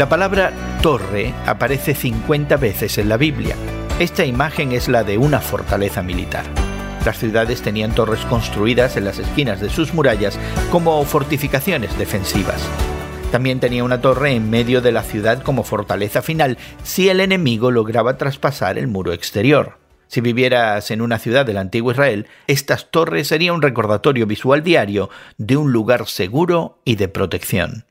La palabra torre aparece 50 veces en la Biblia. Esta imagen es la de una fortaleza militar. Las ciudades tenían torres construidas en las esquinas de sus murallas como fortificaciones defensivas. También tenía una torre en medio de la ciudad como fortaleza final si el enemigo lograba traspasar el muro exterior. Si vivieras en una ciudad del antiguo Israel, estas torres serían un recordatorio visual diario de un lugar seguro y de protección.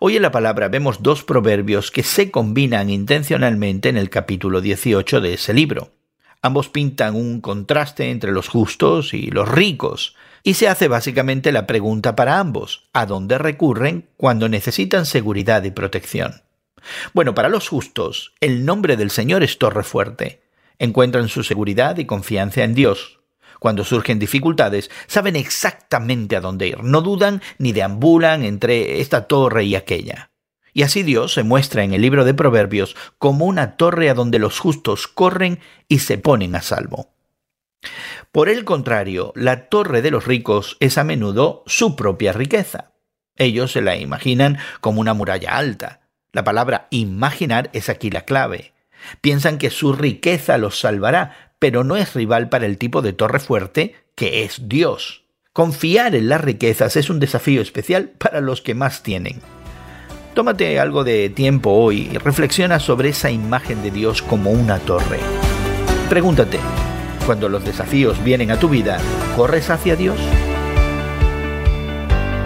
Hoy en la palabra vemos dos proverbios que se combinan intencionalmente en el capítulo 18 de ese libro. Ambos pintan un contraste entre los justos y los ricos, y se hace básicamente la pregunta para ambos, ¿a dónde recurren cuando necesitan seguridad y protección? Bueno, para los justos, el nombre del Señor es torre fuerte. Encuentran su seguridad y confianza en Dios, cuando surgen dificultades, saben exactamente a dónde ir, no dudan ni deambulan entre esta torre y aquella. Y así Dios se muestra en el libro de Proverbios como una torre a donde los justos corren y se ponen a salvo. Por el contrario, la torre de los ricos es a menudo su propia riqueza. Ellos se la imaginan como una muralla alta. La palabra imaginar es aquí la clave. Piensan que su riqueza los salvará, pero no es rival para el tipo de torre fuerte que es Dios. Confiar en las riquezas es un desafío especial para los que más tienen. Tómate algo de tiempo hoy y reflexiona sobre esa imagen de Dios como una torre. Pregúntate, cuando los desafíos vienen a tu vida, ¿corres hacia Dios?